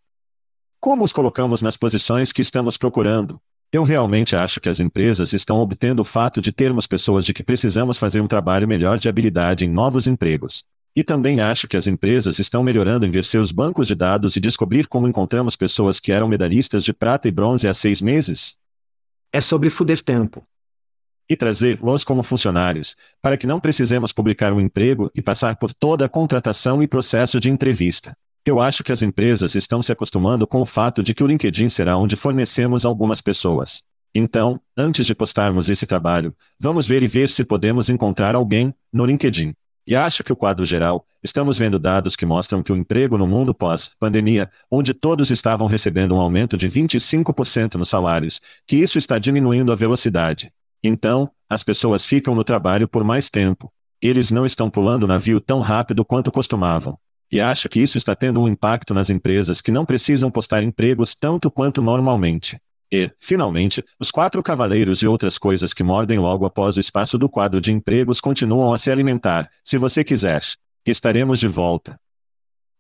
Como os colocamos nas posições que estamos procurando? Eu realmente acho que as empresas estão obtendo o fato de termos pessoas de que precisamos fazer um trabalho melhor de habilidade em novos empregos. E também acho que as empresas estão melhorando em ver seus bancos de dados e descobrir como encontramos pessoas que eram medalhistas de prata e bronze há seis meses. É sobre fuder tempo. E trazer-los como funcionários, para que não precisemos publicar um emprego e passar por toda a contratação e processo de entrevista. Eu acho que as empresas estão se acostumando com o fato de que o LinkedIn será onde fornecemos algumas pessoas. Então, antes de postarmos esse trabalho, vamos ver e ver se podemos encontrar alguém no LinkedIn. E acho que o quadro geral, estamos vendo dados que mostram que o emprego no mundo pós-pandemia, onde todos estavam recebendo um aumento de 25% nos salários, que isso está diminuindo a velocidade. Então, as pessoas ficam no trabalho por mais tempo. Eles não estão pulando o navio tão rápido quanto costumavam. E acha que isso está tendo um impacto nas empresas que não precisam postar empregos tanto quanto normalmente. E, finalmente, os quatro cavaleiros e outras coisas que mordem logo após o espaço do quadro de empregos continuam a se alimentar, se você quiser. Estaremos de volta.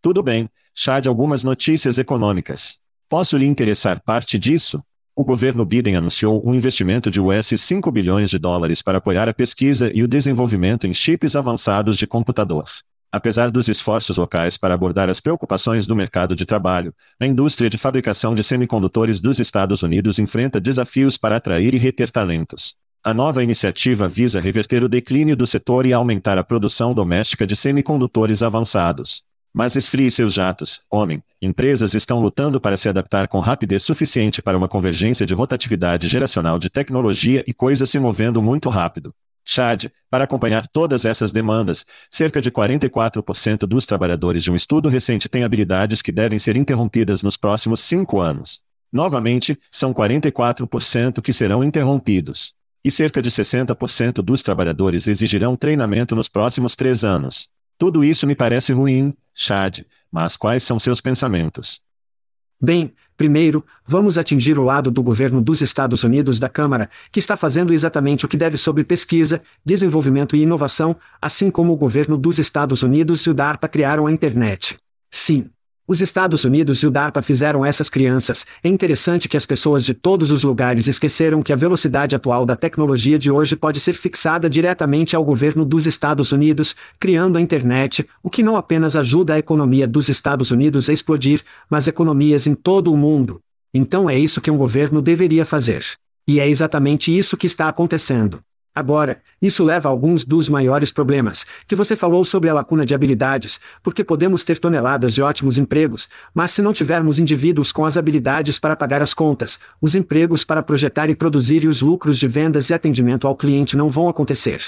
Tudo bem, chá de algumas notícias econômicas. Posso lhe interessar parte disso? O governo Biden anunciou um investimento de US 5 bilhões de dólares para apoiar a pesquisa e o desenvolvimento em chips avançados de computador. Apesar dos esforços locais para abordar as preocupações do mercado de trabalho, a indústria de fabricação de semicondutores dos Estados Unidos enfrenta desafios para atrair e reter talentos. A nova iniciativa visa reverter o declínio do setor e aumentar a produção doméstica de semicondutores avançados. Mas esfrie seus jatos, homem. Empresas estão lutando para se adaptar com rapidez suficiente para uma convergência de rotatividade geracional de tecnologia e coisas se movendo muito rápido. Chad, para acompanhar todas essas demandas, cerca de 44% dos trabalhadores de um estudo recente têm habilidades que devem ser interrompidas nos próximos cinco anos. Novamente, são 44% que serão interrompidos. E cerca de 60% dos trabalhadores exigirão treinamento nos próximos três anos. Tudo isso me parece ruim, Chad, mas quais são seus pensamentos? Bem, primeiro, vamos atingir o lado do governo dos Estados Unidos da Câmara, que está fazendo exatamente o que deve sobre pesquisa, desenvolvimento e inovação, assim como o governo dos Estados Unidos e o DARPA criaram a internet. Sim, os Estados Unidos e o DARPA fizeram essas crianças. É interessante que as pessoas de todos os lugares esqueceram que a velocidade atual da tecnologia de hoje pode ser fixada diretamente ao governo dos Estados Unidos, criando a internet, o que não apenas ajuda a economia dos Estados Unidos a explodir, mas economias em todo o mundo. Então é isso que um governo deveria fazer. E é exatamente isso que está acontecendo. Agora, isso leva a alguns dos maiores problemas, que você falou sobre a lacuna de habilidades, porque podemos ter toneladas de ótimos empregos, mas se não tivermos indivíduos com as habilidades para pagar as contas, os empregos para projetar e produzir e os lucros de vendas e atendimento ao cliente não vão acontecer.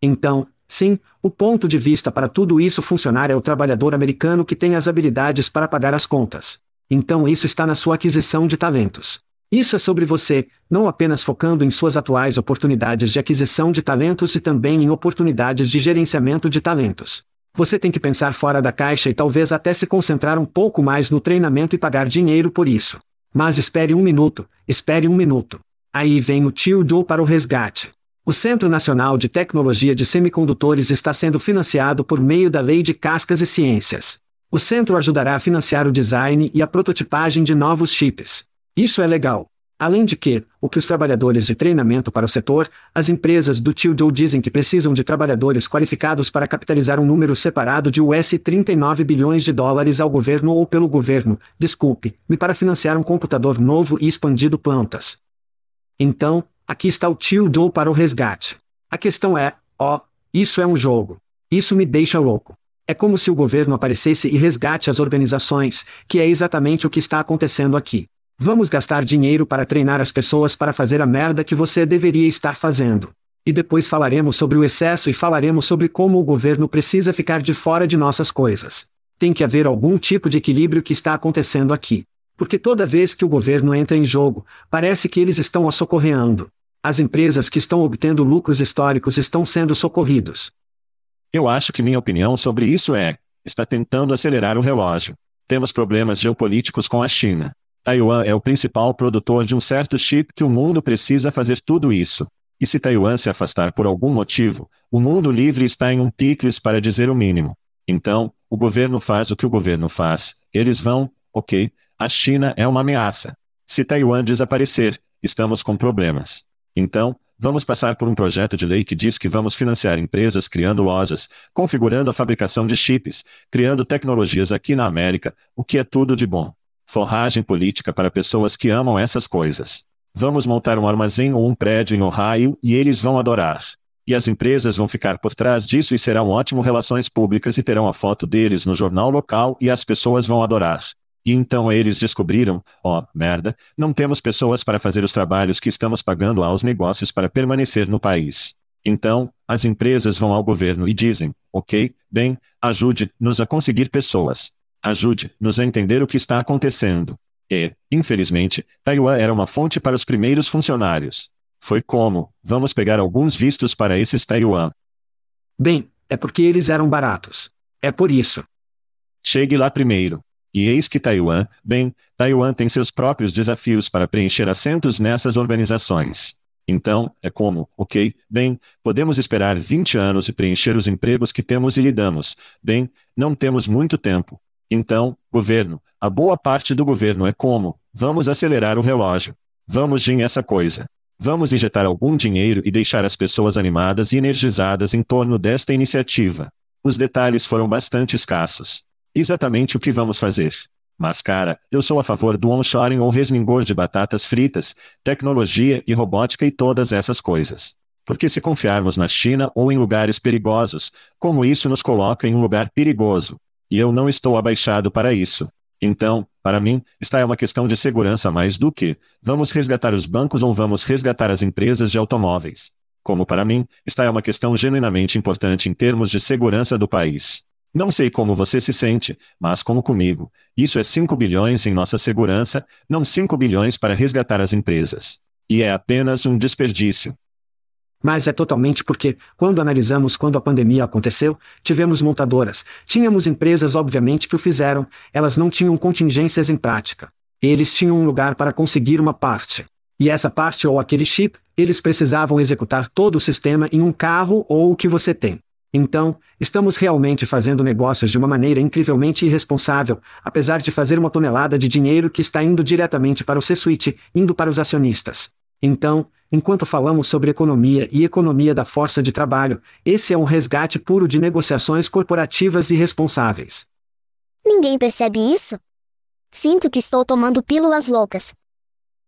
Então, Sim, o ponto de vista para tudo isso funcionar é o trabalhador americano que tem as habilidades para pagar as contas. Então isso está na sua aquisição de talentos. Isso é sobre você, não apenas focando em suas atuais oportunidades de aquisição de talentos e também em oportunidades de gerenciamento de talentos. Você tem que pensar fora da caixa e talvez até se concentrar um pouco mais no treinamento e pagar dinheiro por isso. Mas espere um minuto, espere um minuto. Aí vem o tio Joe para o resgate. O Centro Nacional de Tecnologia de Semicondutores está sendo financiado por meio da Lei de Cascas e Ciências. O centro ajudará a financiar o design e a prototipagem de novos chips. Isso é legal. Além de que, o que os trabalhadores de treinamento para o setor, as empresas do tio Joe dizem que precisam de trabalhadores qualificados para capitalizar um número separado de US 39 bilhões de dólares ao governo ou pelo governo, desculpe, me para financiar um computador novo e expandido plantas. Então, aqui está o tio Joe para o resgate. A questão é, ó, oh, isso é um jogo. Isso me deixa louco. É como se o governo aparecesse e resgate as organizações, que é exatamente o que está acontecendo aqui. Vamos gastar dinheiro para treinar as pessoas para fazer a merda que você deveria estar fazendo. E depois falaremos sobre o excesso e falaremos sobre como o governo precisa ficar de fora de nossas coisas. Tem que haver algum tipo de equilíbrio que está acontecendo aqui. Porque toda vez que o governo entra em jogo, parece que eles estão a socorreando. As empresas que estão obtendo lucros históricos estão sendo socorridos. Eu acho que minha opinião sobre isso é: está tentando acelerar o relógio. Temos problemas geopolíticos com a China. Taiwan é o principal produtor de um certo chip que o mundo precisa fazer tudo isso. E se Taiwan se afastar por algum motivo, o mundo livre está em um picles para dizer o mínimo. Então, o governo faz o que o governo faz. Eles vão, ok, a China é uma ameaça. Se Taiwan desaparecer, estamos com problemas. Então, vamos passar por um projeto de lei que diz que vamos financiar empresas criando lojas, configurando a fabricação de chips, criando tecnologias aqui na América, o que é tudo de bom forragem política para pessoas que amam essas coisas. Vamos montar um armazém ou um prédio em Ohio e eles vão adorar. E as empresas vão ficar por trás disso e serão ótimo relações públicas e terão a foto deles no jornal local e as pessoas vão adorar. E então eles descobriram, ó, oh, merda, não temos pessoas para fazer os trabalhos que estamos pagando aos negócios para permanecer no país. Então, as empresas vão ao governo e dizem, ok, bem, ajude-nos a conseguir pessoas. Ajude-nos a entender o que está acontecendo. E, infelizmente, Taiwan era uma fonte para os primeiros funcionários. Foi como: vamos pegar alguns vistos para esses Taiwan. Bem, é porque eles eram baratos. É por isso. Chegue lá primeiro. E eis que Taiwan, bem, Taiwan tem seus próprios desafios para preencher assentos nessas organizações. Então, é como, ok, bem, podemos esperar 20 anos e preencher os empregos que temos e lidamos. Bem, não temos muito tempo. Então, governo, a boa parte do governo é como: vamos acelerar o relógio. Vamos em essa coisa. Vamos injetar algum dinheiro e deixar as pessoas animadas e energizadas em torno desta iniciativa. Os detalhes foram bastante escassos. Exatamente o que vamos fazer. Mas, cara, eu sou a favor do onshoring ou resmingor de batatas fritas, tecnologia e robótica e todas essas coisas. Porque se confiarmos na China ou em lugares perigosos, como isso nos coloca em um lugar perigoso, e eu não estou abaixado para isso. Então, para mim, está é uma questão de segurança mais do que vamos resgatar os bancos ou vamos resgatar as empresas de automóveis. Como para mim, está é uma questão genuinamente importante em termos de segurança do país. Não sei como você se sente, mas como comigo, isso é 5 bilhões em nossa segurança, não 5 bilhões para resgatar as empresas. E é apenas um desperdício. Mas é totalmente porque, quando analisamos quando a pandemia aconteceu, tivemos montadoras, tínhamos empresas obviamente que o fizeram, elas não tinham contingências em prática. Eles tinham um lugar para conseguir uma parte. E essa parte ou aquele chip, eles precisavam executar todo o sistema em um carro ou o que você tem. Então, estamos realmente fazendo negócios de uma maneira incrivelmente irresponsável, apesar de fazer uma tonelada de dinheiro que está indo diretamente para o C-Suite, indo para os acionistas. Então, enquanto falamos sobre economia e economia da força de trabalho, esse é um resgate puro de negociações corporativas irresponsáveis. Ninguém percebe isso? Sinto que estou tomando pílulas loucas.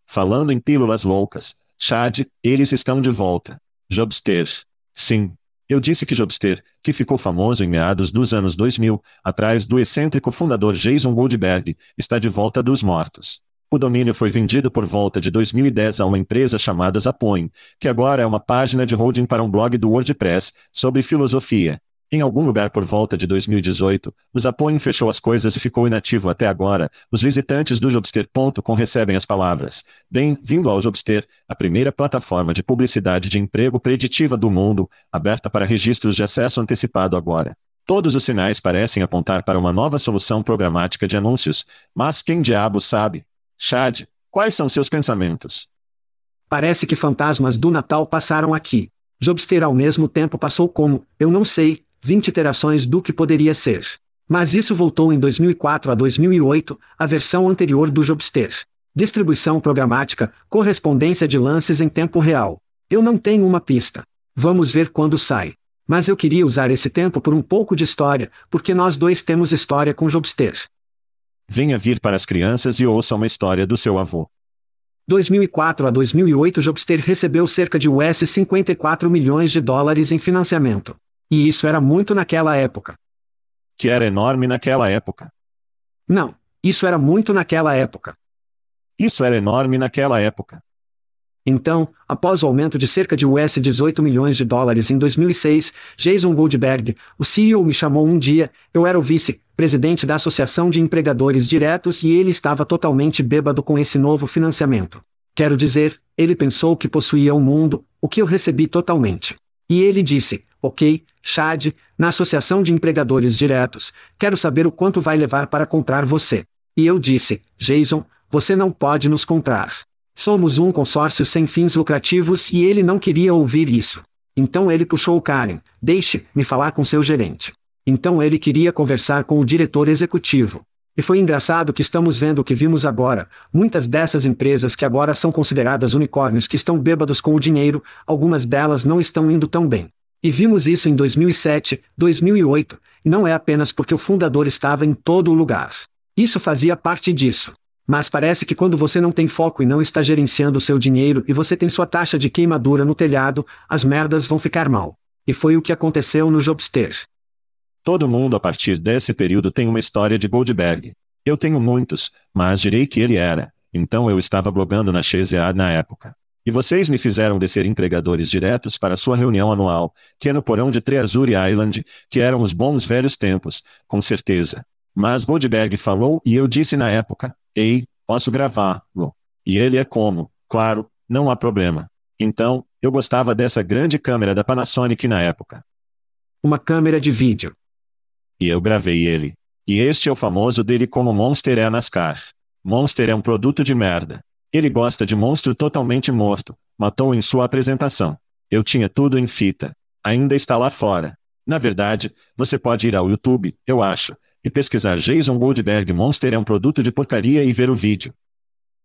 Falando em pílulas loucas, Chad, eles estão de volta. Jobster. Sim. Eu disse que Jobster, que ficou famoso em meados dos anos 2000, atrás do excêntrico fundador Jason Goldberg, está de volta dos mortos. O domínio foi vendido por volta de 2010 a uma empresa chamada Zapoin, que agora é uma página de holding para um blog do WordPress sobre filosofia. Em algum lugar por volta de 2018, o Zapoin fechou as coisas e ficou inativo até agora. Os visitantes do Jobster.com recebem as palavras: Bem-vindo ao Jobster, a primeira plataforma de publicidade de emprego preditiva do mundo, aberta para registros de acesso antecipado agora. Todos os sinais parecem apontar para uma nova solução programática de anúncios, mas quem diabo sabe? Chad, quais são seus pensamentos? Parece que fantasmas do Natal passaram aqui. Jobster ao mesmo tempo passou como, eu não sei, 20 iterações do que poderia ser. Mas isso voltou em 2004 a 2008, a versão anterior do Jobster. Distribuição programática, correspondência de lances em tempo real. Eu não tenho uma pista. Vamos ver quando sai. Mas eu queria usar esse tempo por um pouco de história, porque nós dois temos história com Jobster. Venha vir para as crianças e ouça uma história do seu avô. 2004 a 2008 Jobster recebeu cerca de US 54 milhões de dólares em financiamento. E isso era muito naquela época. Que era enorme naquela época. Não, isso era muito naquela época. Isso era enorme naquela época. Então, após o aumento de cerca de US 18 milhões de dólares em 2006, Jason Goldberg, o CEO me chamou um dia, eu era o vice-presidente da Associação de Empregadores Diretos e ele estava totalmente bêbado com esse novo financiamento. Quero dizer, ele pensou que possuía o um mundo, o que eu recebi totalmente. E ele disse, ok, Chad, na Associação de Empregadores Diretos, quero saber o quanto vai levar para comprar você. E eu disse, Jason, você não pode nos comprar. Somos um consórcio sem fins lucrativos e ele não queria ouvir isso. Então ele puxou o Karen, deixe-me falar com seu gerente. Então ele queria conversar com o diretor executivo. E foi engraçado que estamos vendo o que vimos agora. Muitas dessas empresas que agora são consideradas unicórnios que estão bêbados com o dinheiro, algumas delas não estão indo tão bem. E vimos isso em 2007, 2008, e não é apenas porque o fundador estava em todo o lugar. Isso fazia parte disso. Mas parece que quando você não tem foco e não está gerenciando seu dinheiro e você tem sua taxa de queimadura no telhado, as merdas vão ficar mal. E foi o que aconteceu no Jobster. Todo mundo a partir desse período tem uma história de Goldberg. Eu tenho muitos, mas direi que ele era. Então eu estava blogando na Chesear na época. E vocês me fizeram descer empregadores diretos para sua reunião anual, que é no porão de Treasure Island, que eram os bons velhos tempos, com certeza. Mas Goldberg falou e eu disse na época, Ei, posso gravá-lo. E ele é como, claro, não há problema. Então, eu gostava dessa grande câmera da Panasonic na época. Uma câmera de vídeo. E eu gravei ele. E este é o famoso dele como Monster é a NASCAR. Monster é um produto de merda. Ele gosta de monstro totalmente morto. Matou em sua apresentação. Eu tinha tudo em fita. Ainda está lá fora. Na verdade, você pode ir ao YouTube, eu acho, e pesquisar Jason Goldberg Monster é um produto de porcaria e ver o vídeo.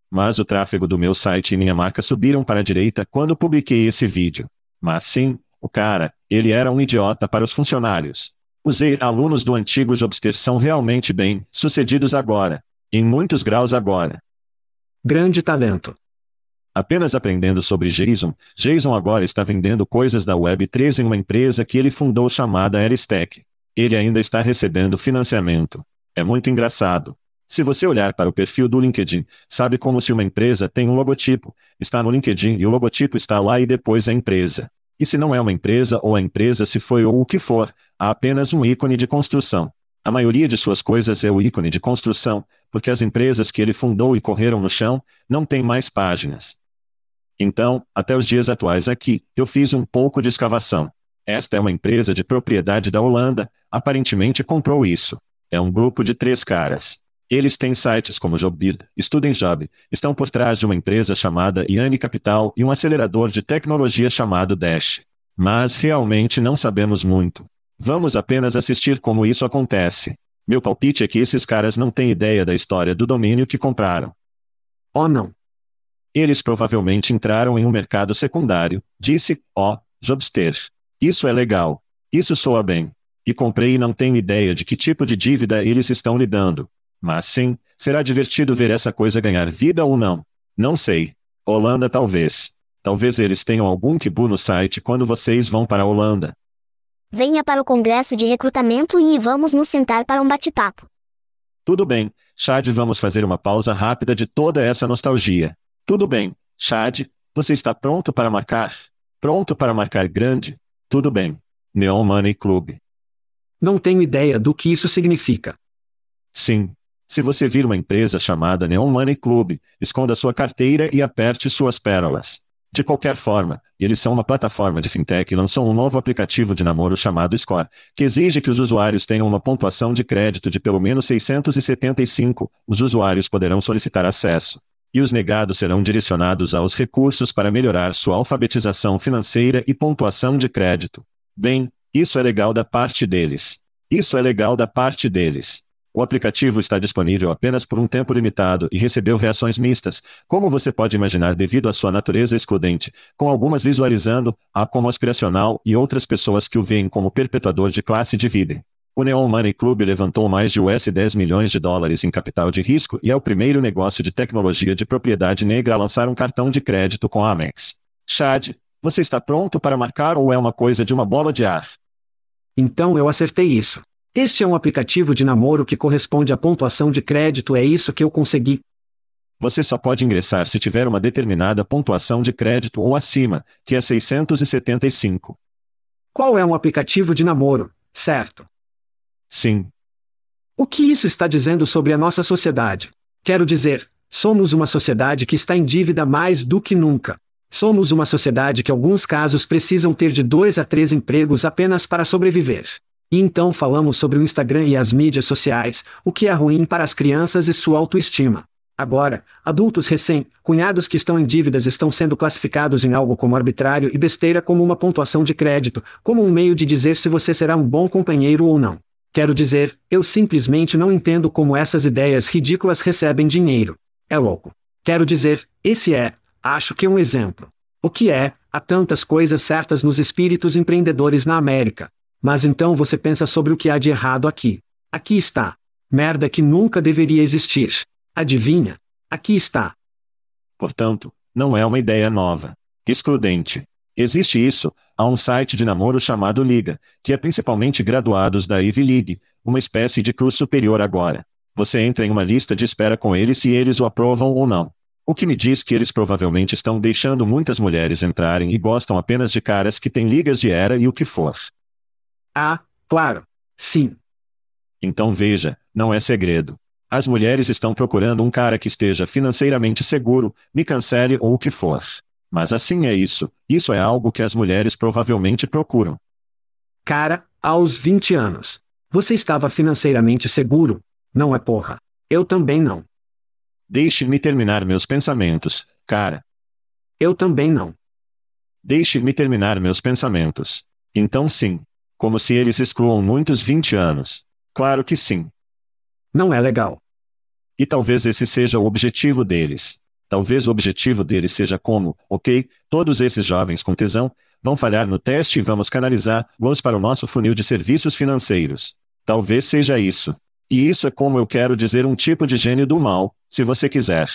Mas o tráfego do meu site e minha marca subiram para a direita quando publiquei esse vídeo. Mas sim, o cara, ele era um idiota para os funcionários. Os alunos do antigo Jobster são realmente bem sucedidos agora. Em muitos graus agora. Grande talento. Apenas aprendendo sobre Jason, Jason agora está vendendo coisas da Web3 em uma empresa que ele fundou chamada Aristec. Ele ainda está recebendo financiamento. É muito engraçado. Se você olhar para o perfil do LinkedIn, sabe como se uma empresa tem um logotipo, está no LinkedIn e o logotipo está lá e depois a empresa. E se não é uma empresa ou a empresa se foi ou o que for, há apenas um ícone de construção. A maioria de suas coisas é o ícone de construção, porque as empresas que ele fundou e correram no chão, não têm mais páginas. Então, até os dias atuais aqui, eu fiz um pouco de escavação. Esta é uma empresa de propriedade da Holanda, aparentemente comprou isso. É um grupo de três caras. Eles têm sites como Jobbird, Job, estão por trás de uma empresa chamada Iane Capital e um acelerador de tecnologia chamado Dash. Mas realmente não sabemos muito. Vamos apenas assistir como isso acontece. Meu palpite é que esses caras não têm ideia da história do domínio que compraram. Oh não. Eles provavelmente entraram em um mercado secundário, disse, ó, oh, Jobster. Isso é legal. Isso soa bem. E comprei e não tenho ideia de que tipo de dívida eles estão lidando. Mas sim, será divertido ver essa coisa ganhar vida ou não. Não sei. Holanda talvez. Talvez eles tenham algum kibu no site quando vocês vão para a Holanda. Venha para o congresso de recrutamento e vamos nos sentar para um bate-papo. Tudo bem, Chad, vamos fazer uma pausa rápida de toda essa nostalgia. Tudo bem, Chad, você está pronto para marcar? Pronto para marcar grande? Tudo bem. Neon Money Club. Não tenho ideia do que isso significa. Sim. Se você vir uma empresa chamada Neon Money Club, esconda sua carteira e aperte suas pérolas. De qualquer forma, eles são uma plataforma de fintech e lançou um novo aplicativo de namoro chamado Score, que exige que os usuários tenham uma pontuação de crédito de pelo menos 675. Os usuários poderão solicitar acesso. E os negados serão direcionados aos recursos para melhorar sua alfabetização financeira e pontuação de crédito. Bem, isso é legal da parte deles. Isso é legal da parte deles. O aplicativo está disponível apenas por um tempo limitado e recebeu reações mistas, como você pode imaginar devido à sua natureza excludente, com algumas visualizando a como aspiracional e outras pessoas que o veem como perpetuador de classe de vida. O Neon Money Club levantou mais de US 10 milhões de dólares em capital de risco e é o primeiro negócio de tecnologia de propriedade negra a lançar um cartão de crédito com a Amex. Chad, você está pronto para marcar ou é uma coisa de uma bola de ar? Então eu acertei isso. Este é um aplicativo de namoro que corresponde à pontuação de crédito, é isso que eu consegui. Você só pode ingressar se tiver uma determinada pontuação de crédito ou acima, que é 675. Qual é um aplicativo de namoro, certo? Sim. O que isso está dizendo sobre a nossa sociedade? Quero dizer, somos uma sociedade que está em dívida mais do que nunca. Somos uma sociedade que, alguns casos, precisam ter de dois a três empregos apenas para sobreviver. E então falamos sobre o Instagram e as mídias sociais, o que é ruim para as crianças e sua autoestima. Agora, adultos recém-cunhados que estão em dívidas estão sendo classificados em algo como arbitrário e besteira como uma pontuação de crédito, como um meio de dizer se você será um bom companheiro ou não. Quero dizer, eu simplesmente não entendo como essas ideias ridículas recebem dinheiro. É louco. Quero dizer, esse é, acho que um exemplo. O que é, há tantas coisas certas nos espíritos empreendedores na América. Mas então você pensa sobre o que há de errado aqui. Aqui está. Merda que nunca deveria existir. Adivinha? Aqui está. Portanto, não é uma ideia nova. Excludente. Existe isso, há um site de namoro chamado Liga, que é principalmente graduados da Ivy League, uma espécie de curso superior agora. Você entra em uma lista de espera com eles se eles o aprovam ou não. O que me diz que eles provavelmente estão deixando muitas mulheres entrarem e gostam apenas de caras que têm ligas de era e o que for. Ah, claro. Sim. Então veja, não é segredo. As mulheres estão procurando um cara que esteja financeiramente seguro, me cancele ou o que for. Mas assim é isso, isso é algo que as mulheres provavelmente procuram. Cara, aos 20 anos. Você estava financeiramente seguro? Não é porra. Eu também não. Deixe-me terminar meus pensamentos, cara. Eu também não. Deixe-me terminar meus pensamentos. Então sim, como se eles excluam muitos 20 anos. Claro que sim. Não é legal. E talvez esse seja o objetivo deles. Talvez o objetivo deles seja como, ok, todos esses jovens com tesão, vão falhar no teste e vamos canalizar-los para o nosso funil de serviços financeiros. Talvez seja isso. E isso é como eu quero dizer um tipo de gênio do mal, se você quiser.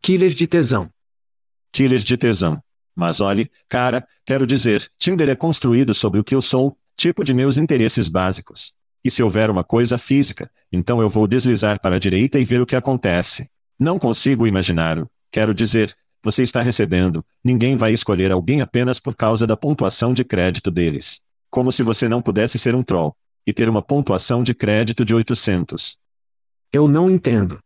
Killer de tesão. Killer de tesão. Mas olhe, cara, quero dizer, Tinder é construído sobre o que eu sou, tipo de meus interesses básicos. E se houver uma coisa física, então eu vou deslizar para a direita e ver o que acontece. Não consigo imaginar-o. Quero dizer, você está recebendo, ninguém vai escolher alguém apenas por causa da pontuação de crédito deles. Como se você não pudesse ser um troll e ter uma pontuação de crédito de 800. Eu não entendo.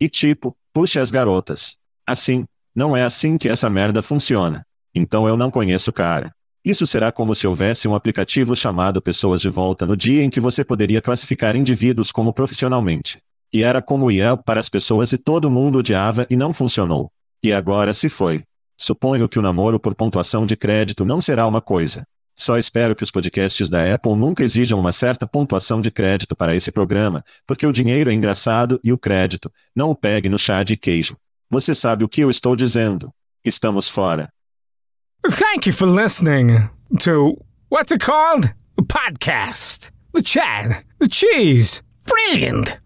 E tipo, puxe as garotas. Assim, não é assim que essa merda funciona. Então eu não conheço o cara. Isso será como se houvesse um aplicativo chamado Pessoas de Volta no dia em que você poderia classificar indivíduos como profissionalmente. E era como ia para as pessoas e todo mundo odiava e não funcionou. E agora se foi. Suponho que o namoro por pontuação de crédito não será uma coisa. Só espero que os podcasts da Apple nunca exijam uma certa pontuação de crédito para esse programa, porque o dinheiro é engraçado e o crédito, não o pegue no chá de queijo. Você sabe o que eu estou dizendo. Estamos fora. Thank you for listening to what's it called? A podcast. The chat. The cheese. Brilliant.